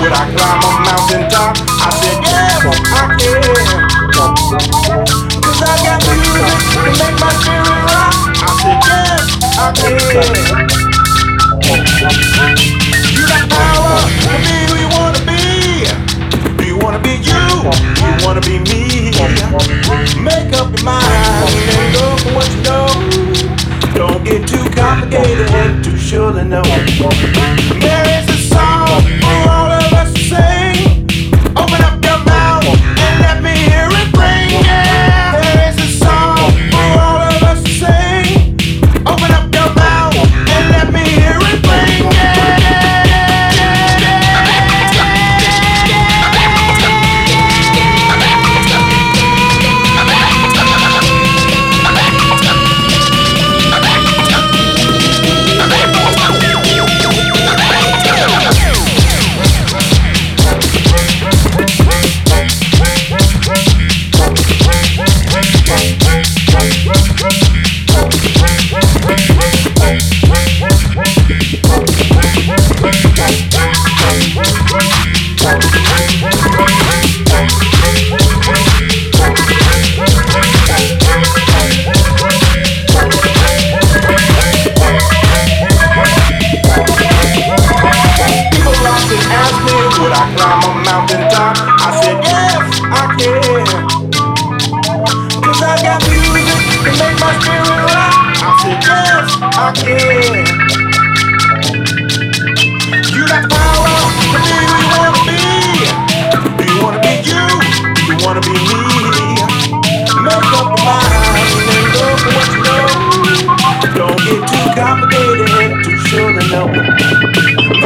would I climb a mountain top? I said, yes, I can. Cause I got music to make my spirit rock. I said, yes, I can. You got power to be who you wanna be. Do you wanna be you? Do you wanna be me? Make up your mind and go for what you know. Don't get too complicated too sure to know. There is a song climb a mountain top. I said, yes, I can. Cause I got music to make my spirit rock. I said, yes, I can. You got power to be who you wanna be. Do you wanna be you? Do you wanna be me? Make up your mind and go for what you know. Don't get too complicated, too sure to know.